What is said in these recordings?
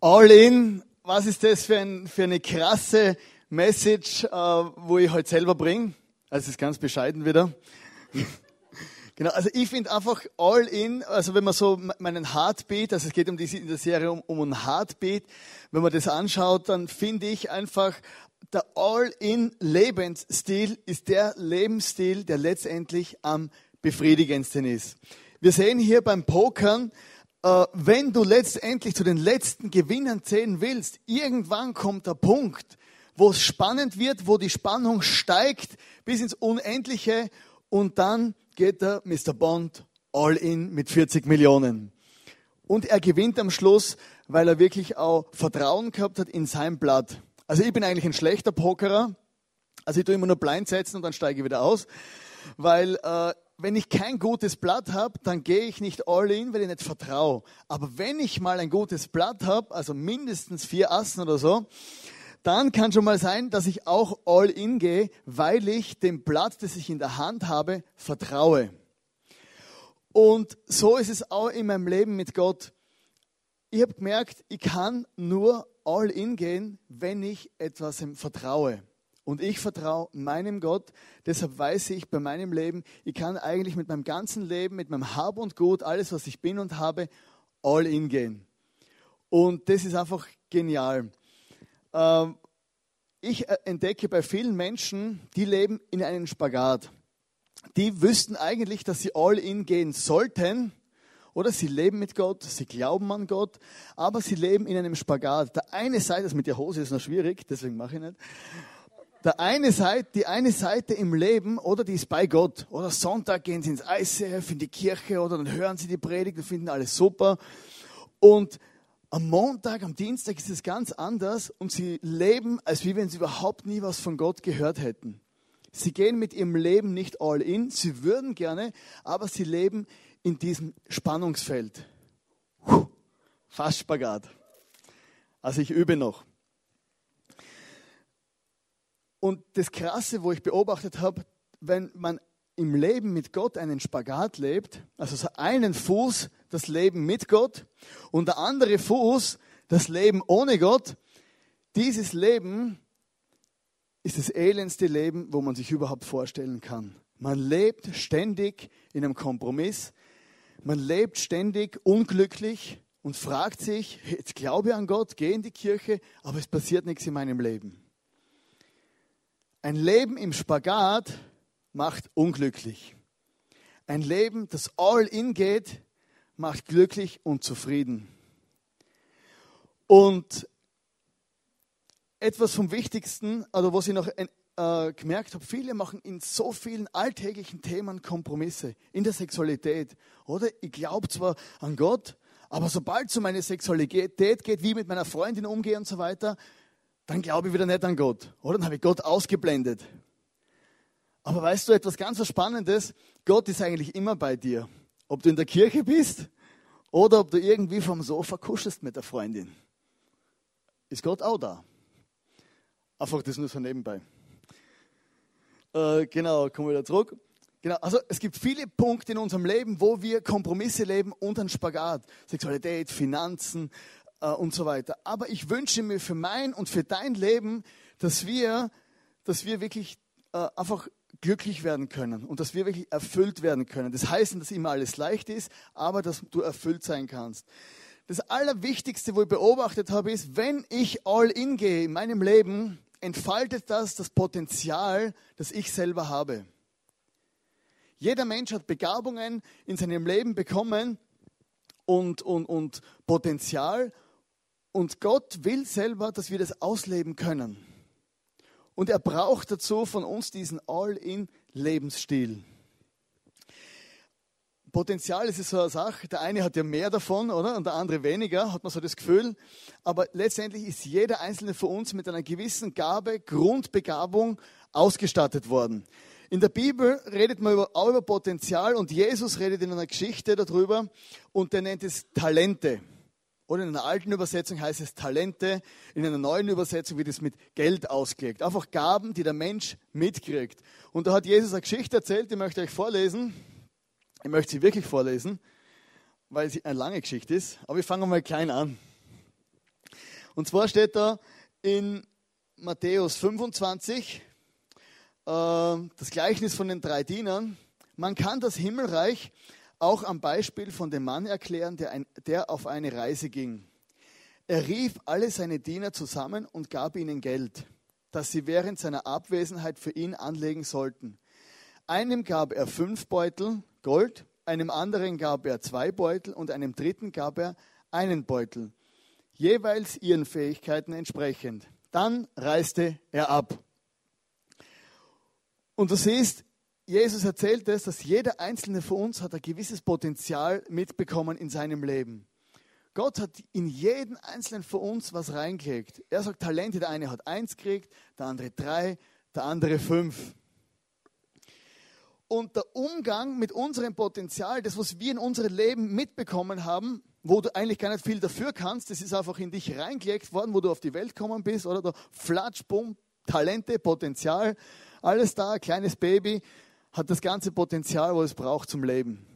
All in, was ist das für, ein, für eine krasse Message, äh, wo ich heute selber bringe? Also es ist ganz bescheiden wieder. genau, also ich finde einfach All in, also wenn man so meinen Heartbeat, also es geht um die in der Serie um, um einen Heartbeat, wenn man das anschaut, dann finde ich einfach der All-in-Lebensstil ist der Lebensstil, der letztendlich am befriedigendsten ist. Wir sehen hier beim Pokern, wenn du letztendlich zu den letzten Gewinnern zählen willst, irgendwann kommt der Punkt, wo es spannend wird, wo die Spannung steigt bis ins Unendliche und dann geht der Mr. Bond all in mit 40 Millionen. Und er gewinnt am Schluss, weil er wirklich auch Vertrauen gehabt hat in sein Blatt. Also ich bin eigentlich ein schlechter Pokerer. Also ich tue immer nur blind setzen und dann steige ich wieder aus. Weil äh, wenn ich kein gutes Blatt habe, dann gehe ich nicht all in, weil ich nicht vertraue. Aber wenn ich mal ein gutes Blatt habe, also mindestens vier Assen oder so, dann kann schon mal sein, dass ich auch all in gehe, weil ich dem Blatt, das ich in der Hand habe, vertraue. Und so ist es auch in meinem Leben mit Gott. Ich habe gemerkt, ich kann nur all in gehen, wenn ich etwas vertraue. Und ich vertraue meinem Gott. Deshalb weiß ich bei meinem Leben, ich kann eigentlich mit meinem ganzen Leben, mit meinem Hab und Gut, alles, was ich bin und habe, all in gehen. Und das ist einfach genial. Ähm, ich äh, entdecke bei vielen Menschen, die leben in einem Spagat. Die wüssten eigentlich, dass sie all in gehen sollten, oder sie leben mit Gott, sie glauben an Gott, aber sie leben in einem Spagat. Der eine Seite, das mit der Hose ist noch schwierig, deswegen mache ich nicht der eine Seite, die eine Seite im Leben, oder die ist bei Gott. Oder Sonntag gehen sie ins ICF, in die Kirche, oder dann hören sie die Predigt und finden alles super. Und am Montag, am Dienstag ist es ganz anders und sie leben, als wie wenn sie überhaupt nie was von Gott gehört hätten. Sie gehen mit ihrem Leben nicht all in, sie würden gerne, aber sie leben in diesem Spannungsfeld. Fast Spagat. Also ich übe noch. Und das Krasse, wo ich beobachtet habe, wenn man im Leben mit Gott einen Spagat lebt, also so einen Fuß das Leben mit Gott und der andere Fuß das Leben ohne Gott, dieses Leben ist das elendste Leben, wo man sich überhaupt vorstellen kann. Man lebt ständig in einem Kompromiss, man lebt ständig unglücklich und fragt sich, jetzt glaube ich an Gott, gehe in die Kirche, aber es passiert nichts in meinem Leben. Ein Leben im Spagat macht unglücklich. Ein Leben, das all in geht, macht glücklich und zufrieden. Und etwas vom Wichtigsten, oder was ich noch äh, gemerkt habe, viele machen in so vielen alltäglichen Themen Kompromisse. In der Sexualität. Oder ich glaube zwar an Gott, aber sobald es um meine Sexualität geht, wie ich mit meiner Freundin umgehe und so weiter, dann glaube ich wieder nicht an Gott. Oder dann habe ich Gott ausgeblendet. Aber weißt du etwas ganz Spannendes? Gott ist eigentlich immer bei dir. Ob du in der Kirche bist oder ob du irgendwie vom Sofa kuschelst mit der Freundin. Ist Gott auch da. Einfach das nur so nebenbei. Äh, genau, kommen wir wieder zurück. Genau, also es gibt viele Punkte in unserem Leben, wo wir Kompromisse leben und einen Spagat. Sexualität, Finanzen, äh, und so weiter. Aber ich wünsche mir für mein und für dein Leben, dass wir, dass wir wirklich äh, einfach glücklich werden können und dass wir wirklich erfüllt werden können. Das heißt nicht, dass immer alles leicht ist, aber dass du erfüllt sein kannst. Das Allerwichtigste, wo ich beobachtet habe, ist, wenn ich all in gehe in meinem Leben, entfaltet das das Potenzial, das ich selber habe. Jeder Mensch hat Begabungen in seinem Leben bekommen und, und, und Potenzial und Gott will selber, dass wir das ausleben können. Und er braucht dazu von uns diesen All-in-Lebensstil. Potenzial ist so eine Sache. Der eine hat ja mehr davon, oder? Und der andere weniger, hat man so das Gefühl. Aber letztendlich ist jeder einzelne von uns mit einer gewissen Gabe, Grundbegabung ausgestattet worden. In der Bibel redet man auch über Potenzial und Jesus redet in einer Geschichte darüber und der nennt es Talente. Oder in einer alten Übersetzung heißt es Talente, in einer neuen Übersetzung wird es mit Geld ausgelegt. Einfach Gaben, die der Mensch mitkriegt. Und da hat Jesus eine Geschichte erzählt, die möchte ich euch vorlesen. Ich möchte sie wirklich vorlesen, weil sie eine lange Geschichte ist. Aber wir fangen mal klein an. Und zwar steht da in Matthäus 25, äh, das Gleichnis von den drei Dienern. Man kann das Himmelreich auch am Beispiel von dem Mann erklären, der, ein, der auf eine Reise ging. Er rief alle seine Diener zusammen und gab ihnen Geld, das sie während seiner Abwesenheit für ihn anlegen sollten. Einem gab er fünf Beutel Gold, einem anderen gab er zwei Beutel und einem dritten gab er einen Beutel, jeweils ihren Fähigkeiten entsprechend. Dann reiste er ab. Und du siehst, Jesus erzählt es, dass jeder einzelne von uns hat ein gewisses Potenzial mitbekommen in seinem Leben. Gott hat in jeden einzelnen von uns was reingelegt. Er sagt Talente, der eine hat eins gekriegt, der andere drei, der andere fünf. Und der Umgang mit unserem Potenzial, das, was wir in unserem Leben mitbekommen haben, wo du eigentlich gar nicht viel dafür kannst, das ist einfach in dich reingelegt worden, wo du auf die Welt gekommen bist, oder da Flatsch, Bumm, Talente, Potenzial, alles da, kleines Baby, hat das ganze Potenzial, was es braucht zum Leben.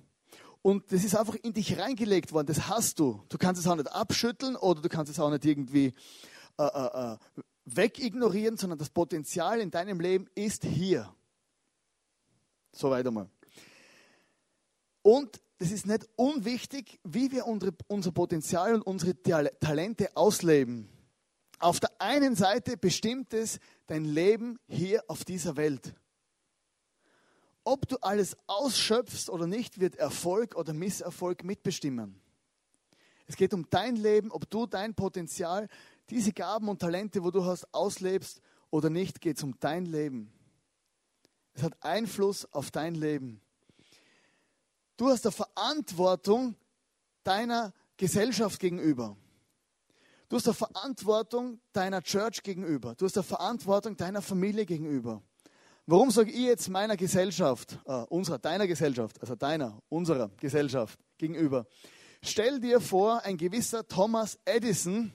Und das ist einfach in dich reingelegt worden, das hast du. Du kannst es auch nicht abschütteln oder du kannst es auch nicht irgendwie äh, äh, äh wegignorieren, sondern das Potenzial in deinem Leben ist hier. So weiter mal. Und es ist nicht unwichtig, wie wir unsere, unser Potenzial und unsere Talente ausleben. Auf der einen Seite bestimmt es dein Leben hier auf dieser Welt. Ob du alles ausschöpfst oder nicht, wird Erfolg oder Misserfolg mitbestimmen. Es geht um dein Leben, ob du dein Potenzial, diese Gaben und Talente, wo du hast, auslebst oder nicht, geht es um dein Leben. Es hat Einfluss auf dein Leben. Du hast eine Verantwortung deiner Gesellschaft gegenüber. Du hast eine Verantwortung deiner Church gegenüber. Du hast eine Verantwortung deiner Familie gegenüber. Warum sage ich jetzt meiner Gesellschaft, äh, unserer, deiner Gesellschaft, also deiner, unserer Gesellschaft gegenüber? Stell dir vor, ein gewisser Thomas Edison,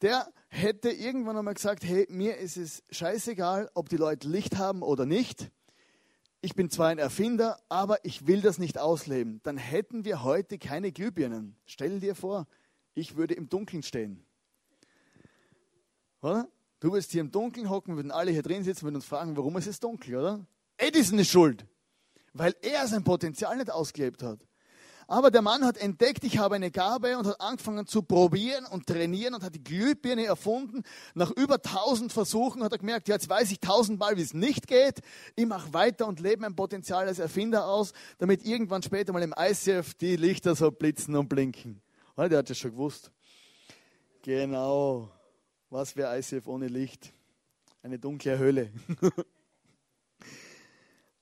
der hätte irgendwann einmal gesagt, hey, mir ist es scheißegal, ob die Leute Licht haben oder nicht. Ich bin zwar ein Erfinder, aber ich will das nicht ausleben. Dann hätten wir heute keine Glühbirnen. Stell dir vor, ich würde im Dunkeln stehen. Oder? Du würdest hier im Dunkeln hocken, würden alle hier drin sitzen und uns fragen, warum ist es dunkel, oder? Edison ist schuld, weil er sein Potenzial nicht ausgelebt hat. Aber der Mann hat entdeckt, ich habe eine Gabe und hat angefangen zu probieren und trainieren und hat die Glühbirne erfunden. Nach über tausend Versuchen hat er gemerkt, jetzt weiß ich tausendmal, wie es nicht geht. Ich mache weiter und lebe mein Potenzial als Erfinder aus, damit irgendwann später mal im ICF die Lichter so blitzen und blinken. Oh, der hat das schon gewusst. Genau. Was wäre ICF ohne Licht? Eine dunkle Höhle.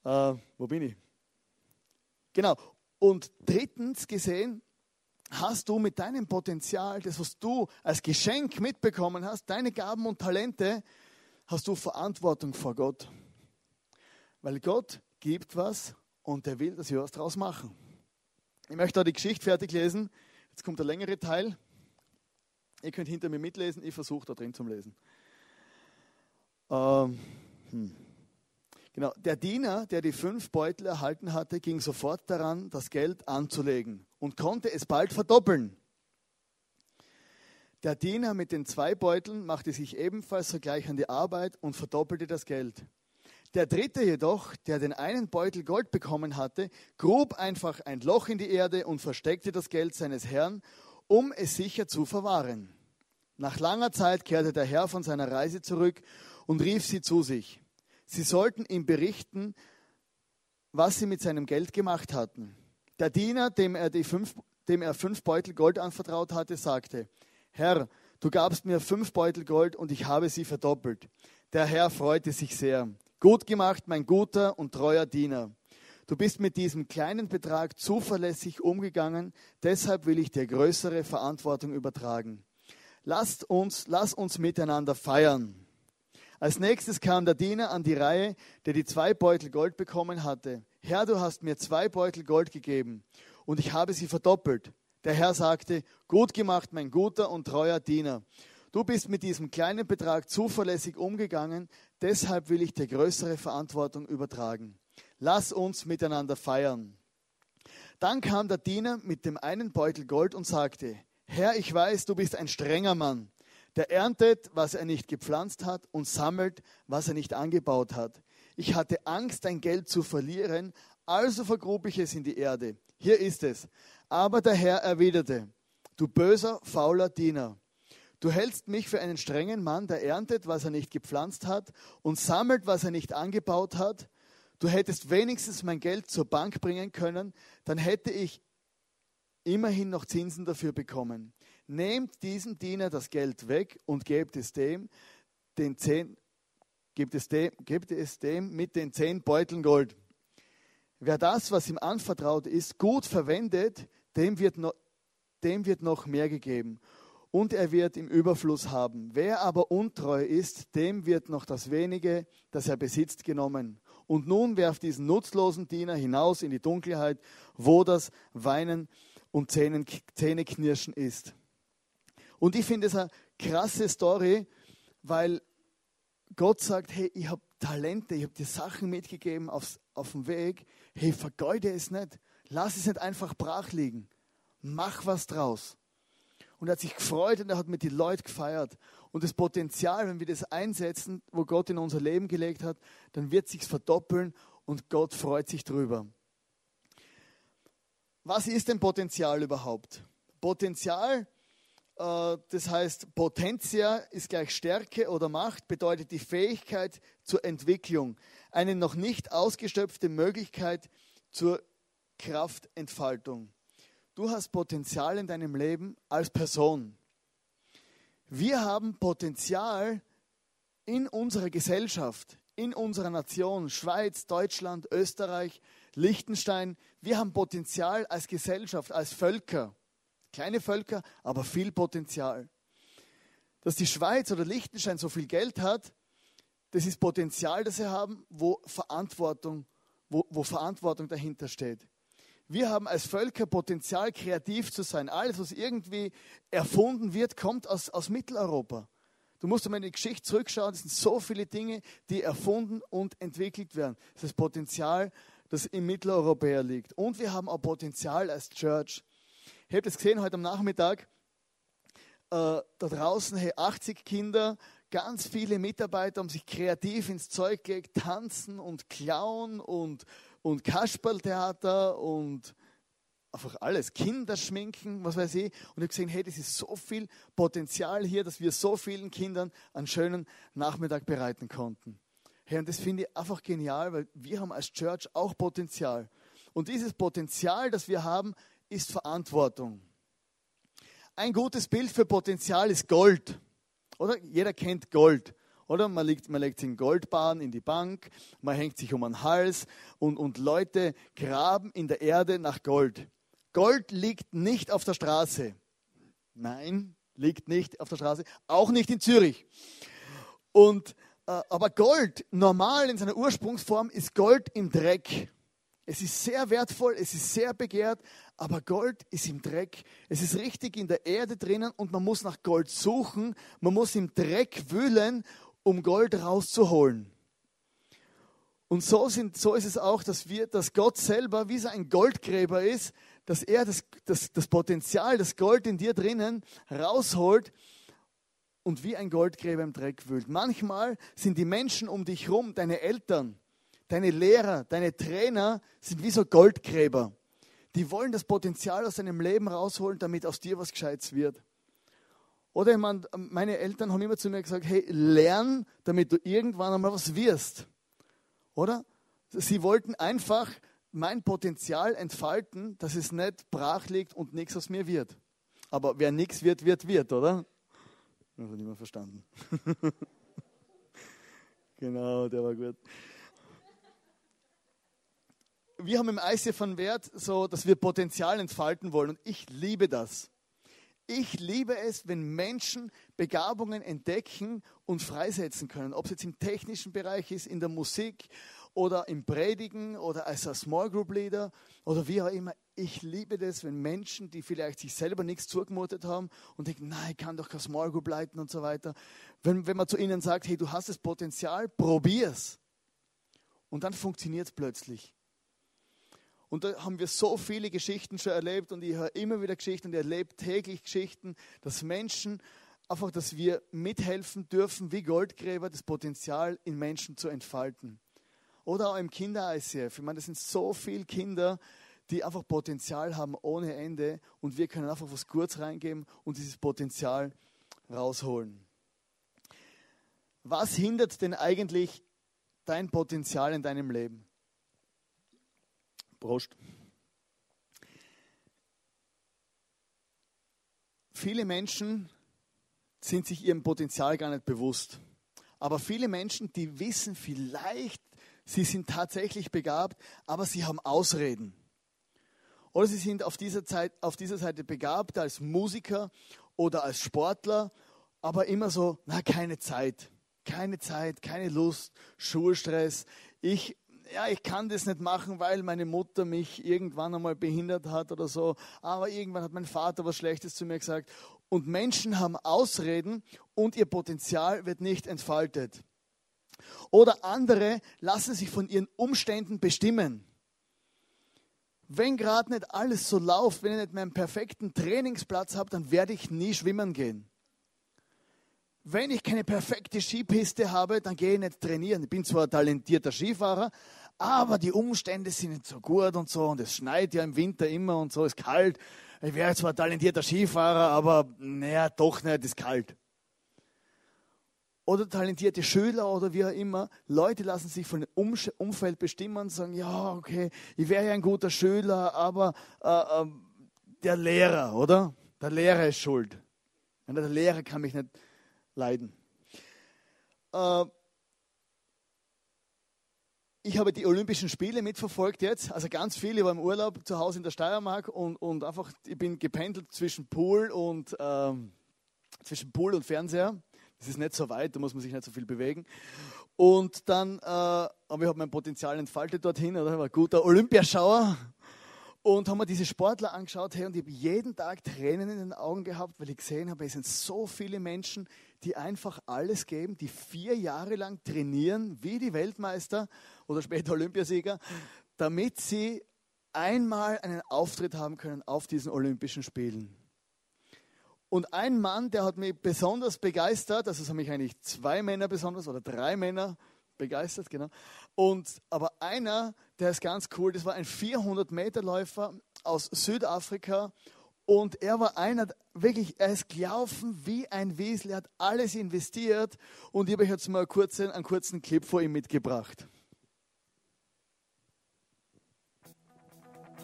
äh, wo bin ich? Genau. Und drittens gesehen, hast du mit deinem Potenzial, das, was du als Geschenk mitbekommen hast, deine Gaben und Talente, hast du Verantwortung vor Gott. Weil Gott gibt was und er will, dass wir was draus machen. Ich möchte da die Geschichte fertig lesen. Jetzt kommt der längere Teil. Ihr könnt hinter mir mitlesen, ich versuche da drin zu lesen. Ähm, hm. Genau, der Diener, der die fünf Beutel erhalten hatte, ging sofort daran, das Geld anzulegen und konnte es bald verdoppeln. Der Diener mit den zwei Beuteln machte sich ebenfalls sogleich an die Arbeit und verdoppelte das Geld. Der dritte jedoch, der den einen Beutel Gold bekommen hatte, grub einfach ein Loch in die Erde und versteckte das Geld seines Herrn, um es sicher zu verwahren. Nach langer Zeit kehrte der Herr von seiner Reise zurück und rief sie zu sich. Sie sollten ihm berichten, was sie mit seinem Geld gemacht hatten. Der Diener, dem er, die fünf, dem er fünf Beutel Gold anvertraut hatte, sagte, Herr, du gabst mir fünf Beutel Gold und ich habe sie verdoppelt. Der Herr freute sich sehr. Gut gemacht, mein guter und treuer Diener. Du bist mit diesem kleinen Betrag zuverlässig umgegangen, deshalb will ich dir größere Verantwortung übertragen. Lasst uns, lass uns miteinander feiern. Als nächstes kam der Diener an die Reihe, der die zwei Beutel Gold bekommen hatte. Herr, du hast mir zwei Beutel Gold gegeben und ich habe sie verdoppelt. Der Herr sagte, gut gemacht, mein guter und treuer Diener. Du bist mit diesem kleinen Betrag zuverlässig umgegangen, deshalb will ich dir größere Verantwortung übertragen. Lass uns miteinander feiern. Dann kam der Diener mit dem einen Beutel Gold und sagte, Herr, ich weiß, du bist ein strenger Mann. Der erntet, was er nicht gepflanzt hat und sammelt, was er nicht angebaut hat. Ich hatte Angst, dein Geld zu verlieren, also vergrub ich es in die Erde. Hier ist es. Aber der Herr erwiderte, du böser, fauler Diener. Du hältst mich für einen strengen Mann, der erntet, was er nicht gepflanzt hat und sammelt, was er nicht angebaut hat. Du hättest wenigstens mein Geld zur Bank bringen können, dann hätte ich immerhin noch Zinsen dafür bekommen. Nehmt diesem Diener das Geld weg und gebt es dem, den zehn, gebt es dem, gebt es dem mit den zehn Beuteln Gold. Wer das, was ihm anvertraut ist, gut verwendet, dem wird, noch, dem wird noch mehr gegeben und er wird im Überfluss haben. Wer aber untreu ist, dem wird noch das wenige, das er besitzt, genommen. Und nun werft diesen nutzlosen Diener hinaus in die Dunkelheit, wo das Weinen und Zähneknirschen ist. Und ich finde es eine krasse Story, weil Gott sagt, hey, ich habe Talente, ich habe dir Sachen mitgegeben aufs, auf dem Weg. Hey, vergeude es nicht. Lass es nicht einfach brach liegen. Mach was draus. Und er hat sich gefreut und er hat mit den Leuten gefeiert. Und das Potenzial, wenn wir das einsetzen, wo Gott in unser Leben gelegt hat, dann wird sich verdoppeln und Gott freut sich drüber. Was ist denn Potenzial überhaupt? Potenzial, äh, das heißt, Potentia ist gleich Stärke oder Macht, bedeutet die Fähigkeit zur Entwicklung, eine noch nicht ausgeschöpfte Möglichkeit zur Kraftentfaltung. Du hast Potenzial in deinem Leben als Person. Wir haben Potenzial in unserer Gesellschaft, in unserer Nation, Schweiz, Deutschland, Österreich, Liechtenstein, wir haben Potenzial als Gesellschaft, als Völker. Kleine Völker, aber viel Potenzial. Dass die Schweiz oder Liechtenstein so viel Geld hat, das ist Potenzial, das sie haben, wo Verantwortung, wo, wo Verantwortung dahinter steht. Wir haben als Völker Potenzial, kreativ zu sein. Alles, was irgendwie erfunden wird, kommt aus, aus Mitteleuropa. Du musst einmal in die Geschichte zurückschauen. Es sind so viele Dinge, die erfunden und entwickelt werden. Das ist das Potenzial, das im Mitteleuropäer liegt. Und wir haben auch Potenzial als Church. Ich habe das gesehen heute am Nachmittag. Äh, da draußen, hey, 80 Kinder, ganz viele Mitarbeiter haben sich kreativ ins Zeug gelegt, tanzen und klauen und, und Kasperltheater und einfach alles, Kinderschminken, was weiß ich. Und ich habe gesehen, hey, das ist so viel Potenzial hier, dass wir so vielen Kindern einen schönen Nachmittag bereiten konnten. Hey, und das finde ich einfach genial, weil wir haben als Church auch Potenzial. Und dieses Potenzial, das wir haben, ist Verantwortung. Ein gutes Bild für Potenzial ist Gold. Oder? Jeder kennt Gold. Oder? Man legt, man legt in Goldbahn in die Bank, man hängt sich um den Hals und, und Leute graben in der Erde nach Gold. Gold liegt nicht auf der Straße. Nein, liegt nicht auf der Straße. Auch nicht in Zürich. Und äh, aber Gold, normal in seiner Ursprungsform, ist Gold im Dreck. Es ist sehr wertvoll, es ist sehr begehrt, aber Gold ist im Dreck. Es ist richtig in der Erde drinnen und man muss nach Gold suchen. Man muss im Dreck wühlen, um Gold rauszuholen. Und so, sind, so ist es auch, dass, wir, dass Gott selber wie so ein Goldgräber ist, dass er das, das, das Potenzial, das Gold in dir drinnen rausholt und wie ein Goldgräber im Dreck wühlt. Manchmal sind die Menschen um dich herum, deine Eltern, deine Lehrer, deine Trainer, sind wie so Goldgräber. Die wollen das Potenzial aus deinem Leben rausholen, damit aus dir was Gescheites wird. Oder ich meine, meine Eltern haben immer zu mir gesagt, hey, lern, damit du irgendwann einmal was wirst. Oder? Sie wollten einfach mein Potenzial entfalten, dass es nicht brach liegt und nichts aus mir wird. Aber wer nichts wird, wird, wird, oder? Das hat niemand verstanden. genau, der war gut. Wir haben im ICF von Wert so, dass wir Potenzial entfalten wollen und ich liebe das. Ich liebe es, wenn Menschen Begabungen entdecken und freisetzen können. Ob es jetzt im technischen Bereich ist, in der Musik oder im Predigen oder als Small Group Leader oder wie auch immer. Ich liebe das, wenn Menschen, die vielleicht sich selber nichts zugemutet haben und denken, nein, ich kann doch kein Small Group leiten und so weiter. Wenn, wenn man zu ihnen sagt, hey, du hast das Potenzial, probier's. Und dann funktioniert es plötzlich. Und da haben wir so viele Geschichten schon erlebt und ich höre immer wieder Geschichten und erlebe täglich Geschichten, dass Menschen einfach, dass wir mithelfen dürfen, wie Goldgräber, das Potenzial in Menschen zu entfalten. Oder auch im Kinder-ICF. Ich meine, das sind so viele Kinder, die einfach Potenzial haben ohne Ende und wir können einfach was Gutes reingeben und dieses Potenzial rausholen. Was hindert denn eigentlich dein Potenzial in deinem Leben? Prost. Viele Menschen sind sich ihrem Potenzial gar nicht bewusst. Aber viele Menschen, die wissen vielleicht, sie sind tatsächlich begabt, aber sie haben Ausreden. Oder sie sind auf dieser, Zeit, auf dieser Seite begabt als Musiker oder als Sportler, aber immer so, na, keine Zeit, keine Zeit, keine Lust, Schulstress. Ich, ja, ich kann das nicht machen, weil meine Mutter mich irgendwann einmal behindert hat oder so. Aber irgendwann hat mein Vater was Schlechtes zu mir gesagt. Und Menschen haben Ausreden und ihr Potenzial wird nicht entfaltet. Oder andere lassen sich von ihren Umständen bestimmen. Wenn gerade nicht alles so läuft, wenn ich nicht meinen perfekten Trainingsplatz habe, dann werde ich nie schwimmen gehen. Wenn ich keine perfekte Skipiste habe, dann gehe ich nicht trainieren. Ich bin zwar ein talentierter Skifahrer, aber die Umstände sind nicht so gut und so und es schneit ja im Winter immer und so, ist kalt. Ich wäre zwar ein talentierter Skifahrer, aber naja, doch nicht, ist kalt oder talentierte Schüler oder wie auch immer. Leute lassen sich von dem Umfeld bestimmen und sagen, ja, okay, ich wäre ja ein guter Schüler, aber äh, äh, der Lehrer, oder? Der Lehrer ist schuld. Der Lehrer kann mich nicht leiden. Äh, ich habe die Olympischen Spiele mitverfolgt jetzt, also ganz viel. Ich war im Urlaub zu Hause in der Steiermark und, und einfach, ich bin gependelt zwischen Pool und, ähm, zwischen Pool und Fernseher. Das ist nicht so weit, da muss man sich nicht so viel bewegen. Und dann, äh, aber ich habe mein Potenzial entfaltet dorthin, oder? war ein guter Olympiaschauer. Und haben mir diese Sportler angeschaut, hey, und ich habe jeden Tag Tränen in den Augen gehabt, weil ich gesehen habe, es sind so viele Menschen, die einfach alles geben, die vier Jahre lang trainieren, wie die Weltmeister oder später Olympiasieger, damit sie einmal einen Auftritt haben können auf diesen Olympischen Spielen. Und ein Mann, der hat mich besonders begeistert, also es haben mich eigentlich zwei Männer besonders oder drei Männer begeistert, genau. Und aber einer, der ist ganz cool, das war ein 400 Meter Läufer aus Südafrika und er war einer, wirklich, er ist gelaufen wie ein Wiesel, er hat alles investiert und ich habe euch jetzt mal einen kurzen, einen kurzen Clip vor ihm mitgebracht.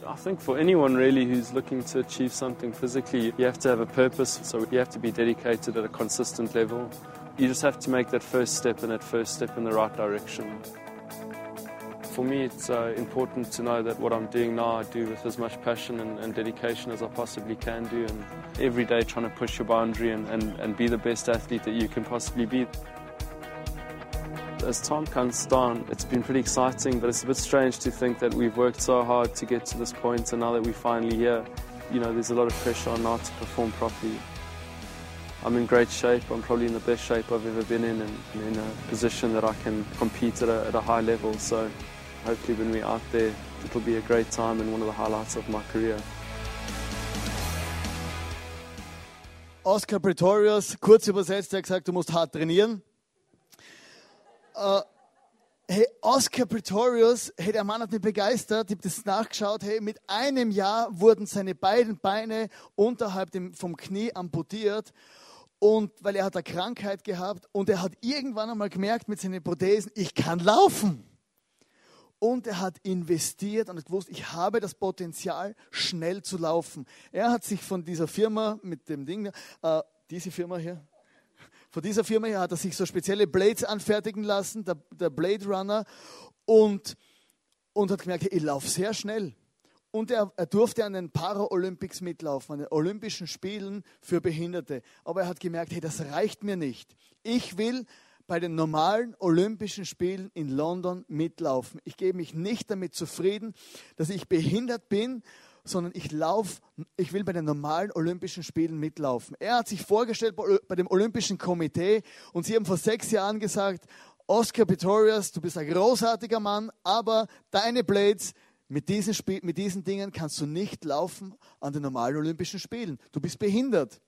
I think for anyone really who's looking to achieve something physically, you have to have a purpose. So you have to be dedicated at a consistent level. You just have to make that first step and that first step in the right direction. For me, it's uh, important to know that what I'm doing now I do with as much passion and, and, dedication as I possibly can do, and every day trying to push your boundary and, and, and be the best athlete that you can possibly be as time comes down, it's been pretty exciting, but it's a bit strange to think that we've worked so hard to get to this point, and now that we're finally here, you know, there's a lot of pressure on now to perform properly. I'm in great shape. I'm probably in the best shape I've ever been in, and in a position that I can compete at a, at a high level. So, hopefully, when we're out there, it'll be a great time and one of the highlights of my career. Oscar Pretorius, kurz übersetzt, er hat gesagt, du musst hart trainieren. Uh, hey, Oscar Pretorius, hey, der Mann hat mich begeistert, ich habe das nachgeschaut, hey, mit einem Jahr wurden seine beiden Beine unterhalb dem, vom Knie amputiert und weil er hat eine Krankheit gehabt und er hat irgendwann einmal gemerkt mit seinen Prothesen, ich kann laufen. Und er hat investiert und hat gewusst, ich habe das Potenzial, schnell zu laufen. Er hat sich von dieser Firma mit dem Ding, äh, diese Firma hier, von dieser Firma her hat er sich so spezielle Blades anfertigen lassen, der, der Blade Runner, und, und hat gemerkt, ich laufe sehr schnell. Und er, er, durfte an den Paralympics mitlaufen, an den Olympischen Spielen für Behinderte. Aber er hat gemerkt, hey, das reicht mir nicht. Ich will bei den normalen Olympischen Spielen in London mitlaufen. Ich gebe mich nicht damit zufrieden, dass ich behindert bin sondern ich laufe, ich will bei den normalen Olympischen Spielen mitlaufen. Er hat sich vorgestellt bei dem Olympischen Komitee und sie haben vor sechs Jahren gesagt, Oscar Pistorius, du bist ein großartiger Mann, aber deine Blades, mit diesen, Spiel, mit diesen Dingen kannst du nicht laufen an den normalen Olympischen Spielen. Du bist behindert.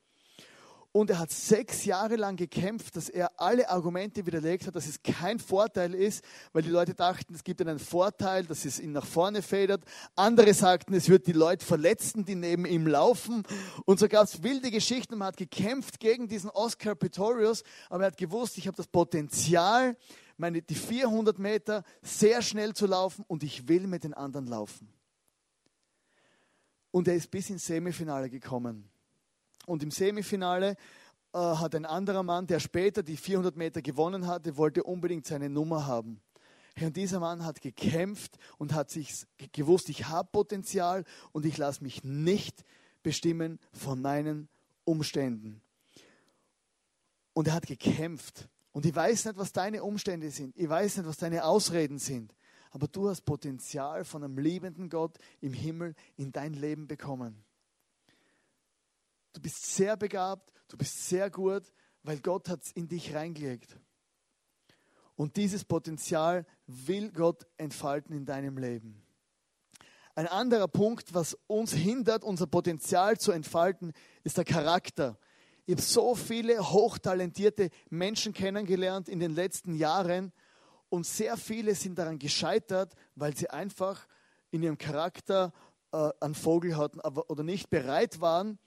Und er hat sechs Jahre lang gekämpft, dass er alle Argumente widerlegt hat, dass es kein Vorteil ist, weil die Leute dachten, es gibt einen Vorteil, dass es ihn nach vorne federt. Andere sagten, es wird die Leute verletzen, die neben ihm laufen. Und so gab es wilde Geschichten. Man hat gekämpft gegen diesen Oscar Pistorius, aber er hat gewusst, ich habe das Potenzial, meine, die 400 Meter sehr schnell zu laufen und ich will mit den anderen laufen. Und er ist bis ins Semifinale gekommen. Und im Semifinale äh, hat ein anderer Mann, der später die 400 Meter gewonnen hatte, wollte unbedingt seine Nummer haben. Und dieser Mann hat gekämpft und hat sich gewusst, ich habe Potenzial und ich lasse mich nicht bestimmen von meinen Umständen. Und er hat gekämpft. Und ich weiß nicht, was deine Umstände sind. Ich weiß nicht, was deine Ausreden sind. Aber du hast Potenzial von einem liebenden Gott im Himmel in dein Leben bekommen. Du bist sehr begabt, du bist sehr gut, weil Gott hat es in dich reingelegt. Und dieses Potenzial will Gott entfalten in deinem Leben. Ein anderer Punkt, was uns hindert, unser Potenzial zu entfalten, ist der Charakter. Ich habe so viele hochtalentierte Menschen kennengelernt in den letzten Jahren und sehr viele sind daran gescheitert, weil sie einfach in ihrem Charakter äh, einen Vogel hatten aber, oder nicht bereit waren,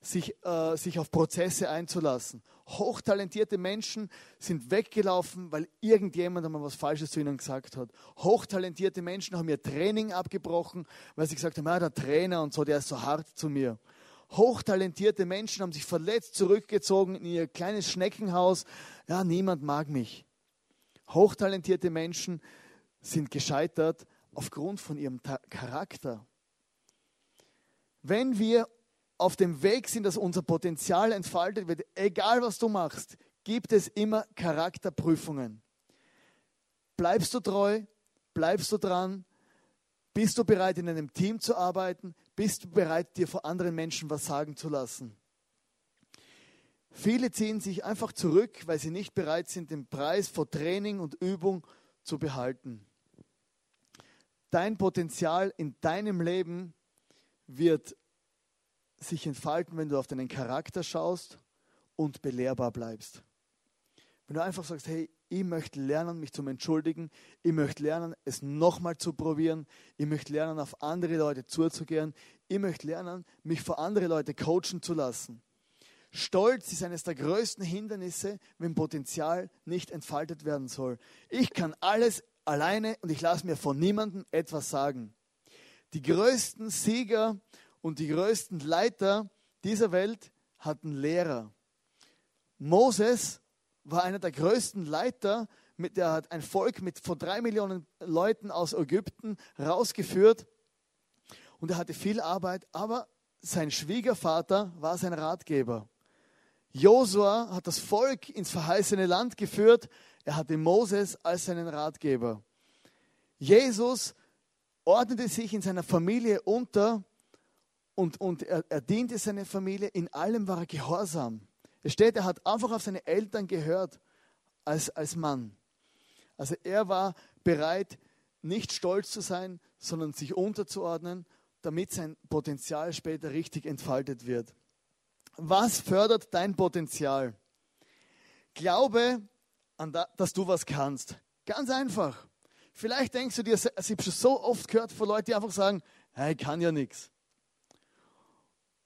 sich, äh, sich auf Prozesse einzulassen. Hochtalentierte Menschen sind weggelaufen, weil irgendjemand einmal was Falsches zu ihnen gesagt hat. Hochtalentierte Menschen haben ihr Training abgebrochen, weil sie gesagt haben, ja, der Trainer und so, der ist so hart zu mir. Hochtalentierte Menschen haben sich verletzt zurückgezogen in ihr kleines Schneckenhaus. Ja, niemand mag mich. Hochtalentierte Menschen sind gescheitert aufgrund von ihrem Charakter. Wenn wir auf dem Weg sind, dass unser Potenzial entfaltet wird, egal was du machst, gibt es immer Charakterprüfungen. Bleibst du treu? Bleibst du dran? Bist du bereit, in einem Team zu arbeiten? Bist du bereit, dir vor anderen Menschen was sagen zu lassen? Viele ziehen sich einfach zurück, weil sie nicht bereit sind, den Preis vor Training und Übung zu behalten. Dein Potenzial in deinem Leben wird sich entfalten, wenn du auf deinen Charakter schaust und belehrbar bleibst. Wenn du einfach sagst, hey, ich möchte lernen, mich zu entschuldigen, ich möchte lernen, es nochmal zu probieren, ich möchte lernen, auf andere Leute zuzugehen, ich möchte lernen, mich vor andere Leute coachen zu lassen. Stolz ist eines der größten Hindernisse, wenn Potenzial nicht entfaltet werden soll. Ich kann alles alleine und ich lasse mir von niemandem etwas sagen. Die größten Sieger und die größten Leiter dieser Welt hatten Lehrer. Moses war einer der größten Leiter, mit, der hat ein Volk mit von drei Millionen Leuten aus Ägypten rausgeführt und er hatte viel Arbeit, aber sein Schwiegervater war sein Ratgeber. Josua hat das Volk ins verheißene Land geführt, er hatte Moses als seinen Ratgeber. Jesus ordnete sich in seiner Familie unter und, und er, er diente seiner Familie, in allem war er gehorsam. Es steht, er hat einfach auf seine Eltern gehört als, als Mann. Also er war bereit, nicht stolz zu sein, sondern sich unterzuordnen, damit sein Potenzial später richtig entfaltet wird. Was fördert dein Potenzial? Glaube, dass du was kannst. Ganz einfach. Vielleicht denkst du dir, ich habe schon so oft gehört von Leuten, die einfach sagen, hey, ich kann ja nichts.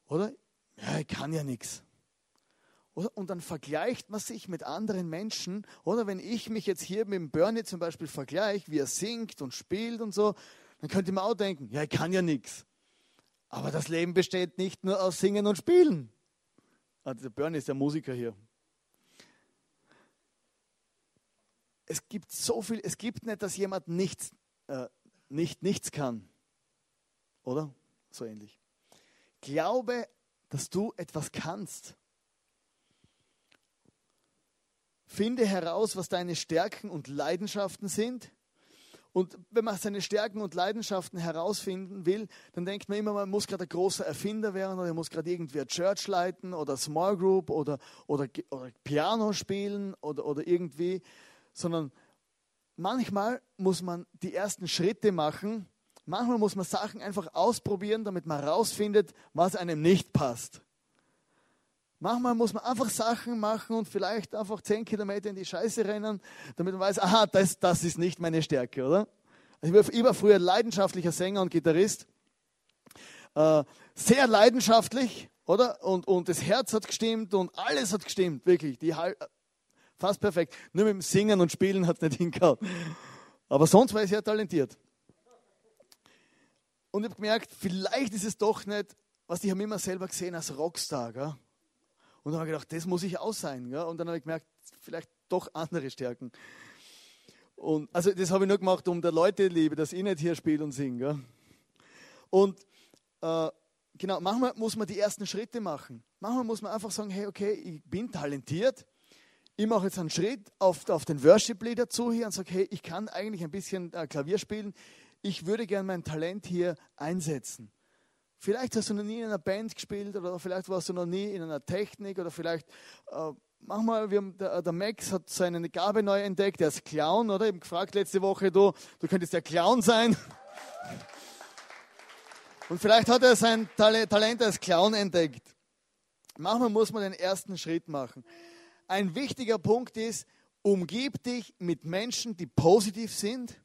Oder? Ja, ich kann ja nichts. Und dann vergleicht man sich mit anderen Menschen. Oder wenn ich mich jetzt hier mit dem Bernie zum Beispiel vergleiche, wie er singt und spielt und so, dann könnte man auch denken, ja, ich kann ja nichts. Aber das Leben besteht nicht nur aus Singen und Spielen. Also der Bernie ist der Musiker hier. Es gibt so viel, es gibt nicht, dass jemand nichts, äh, nicht nichts kann. Oder? So ähnlich. Glaube, dass du etwas kannst. Finde heraus, was deine Stärken und Leidenschaften sind. Und wenn man seine Stärken und Leidenschaften herausfinden will, dann denkt man immer, man muss gerade ein großer Erfinder werden oder er muss gerade irgendwie eine Church leiten oder Small Group oder, oder, oder Piano spielen oder, oder irgendwie, sondern manchmal muss man die ersten Schritte machen Manchmal muss man Sachen einfach ausprobieren, damit man herausfindet, was einem nicht passt. Manchmal muss man einfach Sachen machen und vielleicht einfach zehn Kilometer in die Scheiße rennen, damit man weiß, aha, das, das ist nicht meine Stärke, oder? Also ich, war, ich war früher leidenschaftlicher Sänger und Gitarrist, äh, sehr leidenschaftlich, oder? Und, und das Herz hat gestimmt und alles hat gestimmt, wirklich. Die, fast perfekt. Nur mit dem Singen und Spielen hat es nicht hingehauen. Aber sonst war ich sehr talentiert. Und ich habe gemerkt, vielleicht ist es doch nicht, was ich habe immer selber gesehen als Rockstar. Gell? Und dann habe ich gedacht, das muss ich auch sein. Gell? Und dann habe ich gemerkt, vielleicht doch andere Stärken. Und also das habe ich nur gemacht, um der Leute liebe, dass ich nicht hier spiele und singe. Und äh, genau, manchmal muss man die ersten Schritte machen. Manchmal muss man einfach sagen, hey, okay, ich bin talentiert. Ich mache jetzt einen Schritt auf, auf den Worship-Leader zu hier und sage, hey, ich kann eigentlich ein bisschen äh, Klavier spielen. Ich würde gerne mein Talent hier einsetzen. Vielleicht hast du noch nie in einer Band gespielt oder vielleicht warst du noch nie in einer Technik oder vielleicht äh, manchmal, wir haben, der, der, Max hat seine Gabe neu entdeckt, der ist Clown, oder? Ich habe gefragt letzte Woche, du, du könntest ja Clown sein. Und vielleicht hat er sein Talent als Clown entdeckt. Manchmal muss man den ersten Schritt machen. Ein wichtiger Punkt ist, umgib dich mit Menschen, die positiv sind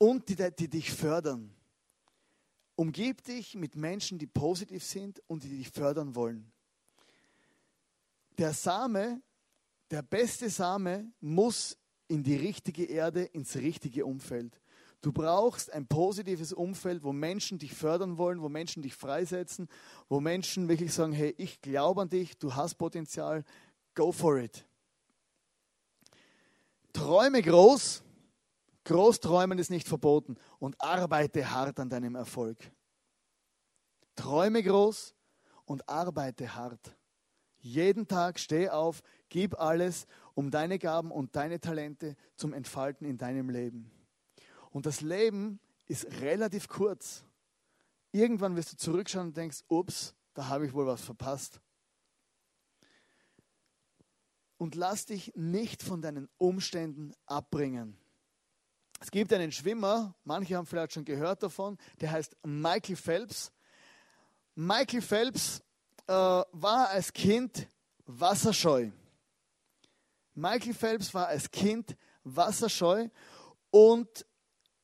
und die, die dich fördern. Umgib dich mit Menschen, die positiv sind und die dich fördern wollen der Same, der beste Same muss in die richtige Erde, ins richtige Umfeld. Du brauchst ein positives Umfeld, wo Menschen dich fördern wollen, wo Menschen dich freisetzen, wo Menschen wirklich sagen, hey, ich glaube an dich, du hast Potenzial, go for it. Träume groß, groß träumen ist nicht verboten und arbeite hart an deinem Erfolg. Träume groß und arbeite hart. Jeden Tag steh auf, gib alles, um deine Gaben und deine Talente zum Entfalten in deinem Leben. Und das Leben ist relativ kurz. Irgendwann wirst du zurückschauen und denkst, ups, da habe ich wohl was verpasst. Und lass dich nicht von deinen Umständen abbringen. Es gibt einen Schwimmer, manche haben vielleicht schon gehört davon, der heißt Michael Phelps. Michael Phelps äh, war als Kind wasserscheu. Michael Phelps war als Kind wasserscheu und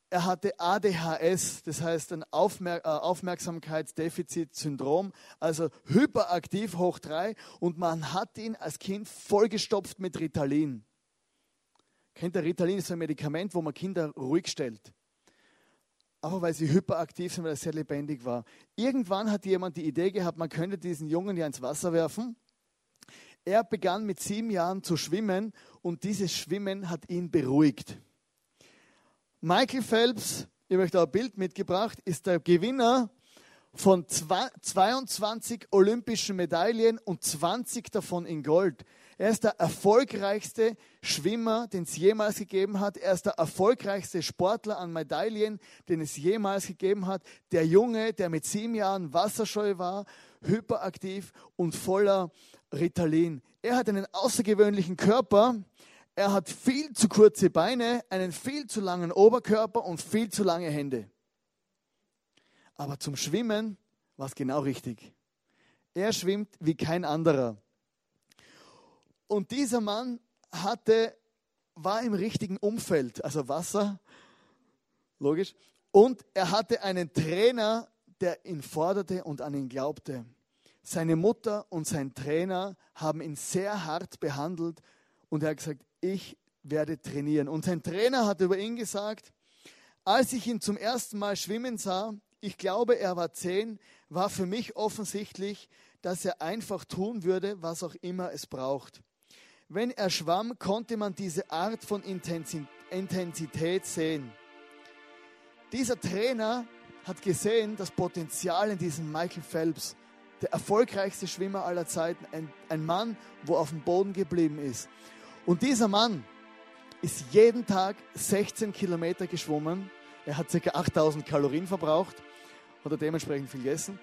er hatte ADHS, das heißt ein Aufmer äh, Aufmerksamkeitsdefizitsyndrom, also hyperaktiv hoch drei und man hat ihn als Kind vollgestopft mit Ritalin. Kennt ihr Ritalin ist ein Medikament, wo man Kinder ruhig stellt aber weil sie hyperaktiv sind, weil er sehr lebendig war. Irgendwann hat jemand die Idee gehabt, man könnte diesen Jungen ja ins Wasser werfen. Er begann mit sieben Jahren zu schwimmen und dieses Schwimmen hat ihn beruhigt. Michael Phelps, ich da ein Bild mitgebracht, ist der Gewinner von 22 olympischen Medaillen und 20 davon in Gold. Er ist der erfolgreichste Schwimmer, den es jemals gegeben hat. Er ist der erfolgreichste Sportler an Medaillen, den es jemals gegeben hat. Der Junge, der mit sieben Jahren wasserscheu war, hyperaktiv und voller Ritalin. Er hat einen außergewöhnlichen Körper. Er hat viel zu kurze Beine, einen viel zu langen Oberkörper und viel zu lange Hände. Aber zum Schwimmen war es genau richtig. Er schwimmt wie kein anderer. Und dieser Mann hatte, war im richtigen Umfeld, also Wasser, logisch. Und er hatte einen Trainer, der ihn forderte und an ihn glaubte. Seine Mutter und sein Trainer haben ihn sehr hart behandelt und er hat gesagt, ich werde trainieren. Und sein Trainer hat über ihn gesagt, als ich ihn zum ersten Mal schwimmen sah, ich glaube, er war zehn, war für mich offensichtlich, dass er einfach tun würde, was auch immer es braucht. Wenn er schwamm, konnte man diese Art von Intensität sehen. Dieser Trainer hat gesehen das Potenzial in diesem Michael Phelps, der erfolgreichste Schwimmer aller Zeiten, ein, ein Mann, wo auf dem Boden geblieben ist. Und dieser Mann ist jeden Tag 16 Kilometer geschwommen. Er hat ca. 8000 Kalorien verbraucht, hat er dementsprechend viel gegessen.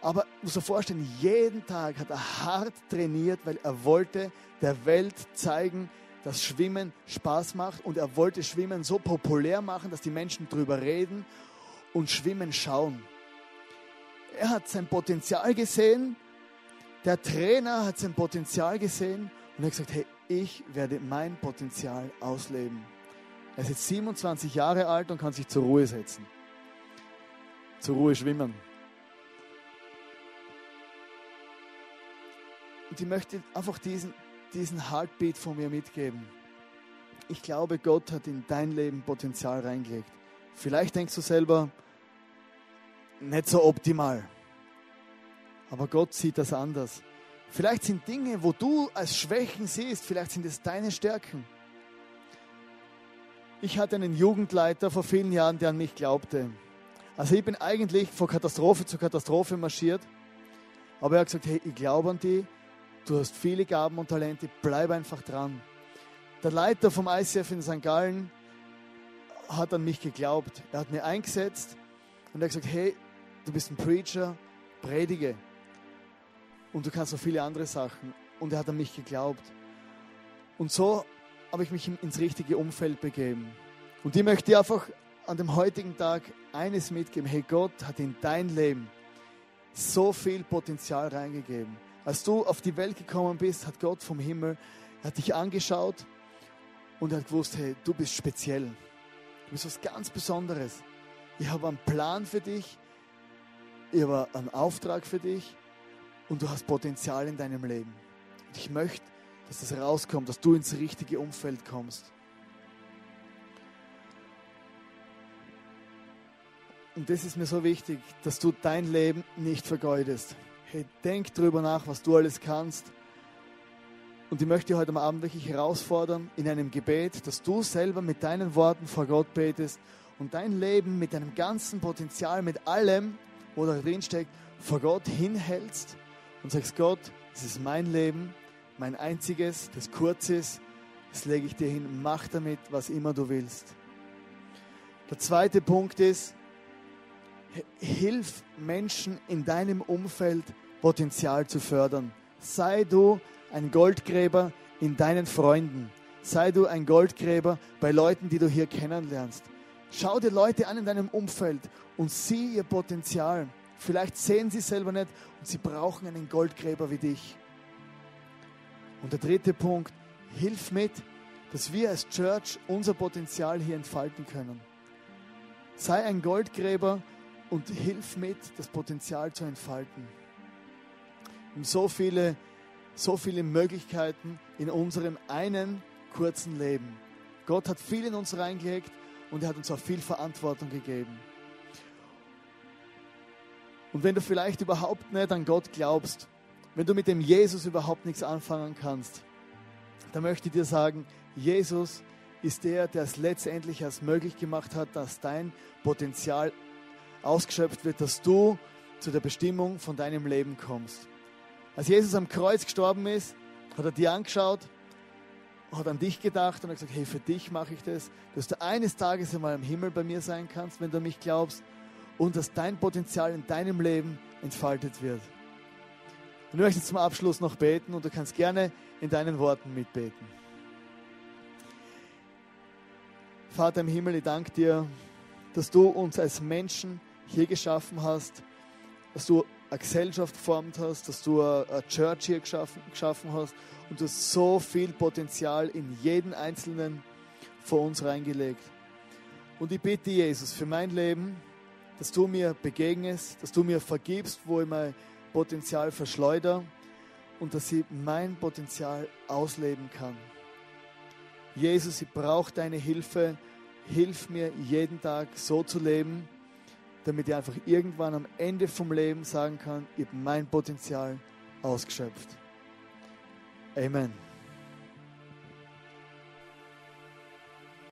Aber muss dir vorstellen, jeden Tag hat er hart trainiert, weil er wollte der Welt zeigen, dass Schwimmen Spaß macht und er wollte Schwimmen so populär machen, dass die Menschen drüber reden und Schwimmen schauen. Er hat sein Potenzial gesehen Der Trainer hat sein Potenzial gesehen und hat gesagt, hey, ich werde mein Potenzial ausleben. Er ist jetzt 27 Jahre alt und kann sich zur Ruhe setzen. Zur Ruhe schwimmen. Und ich möchte einfach diesen, diesen Heartbeat von mir mitgeben. Ich glaube, Gott hat in dein Leben Potenzial reingelegt. Vielleicht denkst du selber, nicht so optimal. Aber Gott sieht das anders. Vielleicht sind Dinge, wo du als Schwächen siehst, vielleicht sind es deine Stärken. Ich hatte einen Jugendleiter vor vielen Jahren, der an mich glaubte. Also ich bin eigentlich von Katastrophe zu Katastrophe marschiert. Aber er hat gesagt, hey, ich glaube an dich, du hast viele Gaben und Talente, bleib einfach dran. Der Leiter vom ICF in St. Gallen hat an mich geglaubt. Er hat mir eingesetzt und er hat gesagt, hey, du bist ein Preacher, predige. Und du kannst noch viele andere Sachen. Und er hat an mich geglaubt. Und so habe ich mich ins richtige Umfeld begeben. Und ich möchte dir einfach an dem heutigen Tag eines mitgeben. Hey, Gott hat in dein Leben so viel Potenzial reingegeben. Als du auf die Welt gekommen bist, hat Gott vom Himmel, hat dich angeschaut und er hat gewusst, hey, du bist speziell. Du bist was ganz Besonderes. Ich habe einen Plan für dich. Ich habe einen Auftrag für dich und du hast Potenzial in deinem Leben. Und ich möchte, dass das rauskommt, dass du ins richtige Umfeld kommst. Und das ist mir so wichtig, dass du dein Leben nicht vergeudest. Hey, denk drüber nach, was du alles kannst. Und ich möchte heute Abend wirklich herausfordern in einem Gebet, dass du selber mit deinen Worten vor Gott betest und dein Leben mit deinem ganzen Potenzial, mit allem, wo da drin steckt, vor Gott hinhältst und sagst, Gott, das ist mein Leben, mein einziges, das kurz ist, das lege ich dir hin, mach damit, was immer du willst. Der zweite Punkt ist, hilf Menschen in deinem Umfeld Potenzial zu fördern. Sei du ein Goldgräber in deinen Freunden. Sei du ein Goldgräber bei Leuten, die du hier kennenlernst. Schau dir Leute an in deinem Umfeld und sieh ihr Potenzial. Vielleicht sehen sie selber nicht und sie brauchen einen Goldgräber wie dich. Und der dritte Punkt, hilf mit, dass wir als Church unser Potenzial hier entfalten können. Sei ein Goldgräber und hilf mit, das Potenzial zu entfalten. Und so viele, so viele Möglichkeiten in unserem einen kurzen Leben. Gott hat viel in uns reingelegt und er hat uns auch viel Verantwortung gegeben. Und wenn du vielleicht überhaupt nicht an Gott glaubst, wenn du mit dem Jesus überhaupt nichts anfangen kannst, dann möchte ich dir sagen, Jesus ist der, der es letztendlich erst möglich gemacht hat, dass dein Potenzial ausgeschöpft wird, dass du zu der Bestimmung von deinem Leben kommst. Als Jesus am Kreuz gestorben ist, hat er dir angeschaut, hat an dich gedacht und hat gesagt, hey, für dich mache ich das, dass du eines Tages einmal im Himmel bei mir sein kannst, wenn du mich glaubst und dass dein Potenzial in deinem Leben entfaltet wird. Und ich möchte zum Abschluss noch beten und du kannst gerne in deinen Worten mitbeten. Vater im Himmel, ich danke dir, dass du uns als Menschen hier geschaffen hast, dass du eine Gesellschaft geformt hast, dass du eine Church hier geschaffen, geschaffen hast und du hast so viel Potenzial in jeden einzelnen von uns reingelegt. Und ich bitte Jesus für mein Leben, dass du mir begegnest, dass du mir vergibst, wo ich mein Potenzial verschleuder und dass ich mein Potenzial ausleben kann. Jesus, ich brauche deine Hilfe. Hilf mir jeden Tag so zu leben, damit ich einfach irgendwann am Ende vom Leben sagen kann, ich habe mein Potenzial ausgeschöpft. Amen.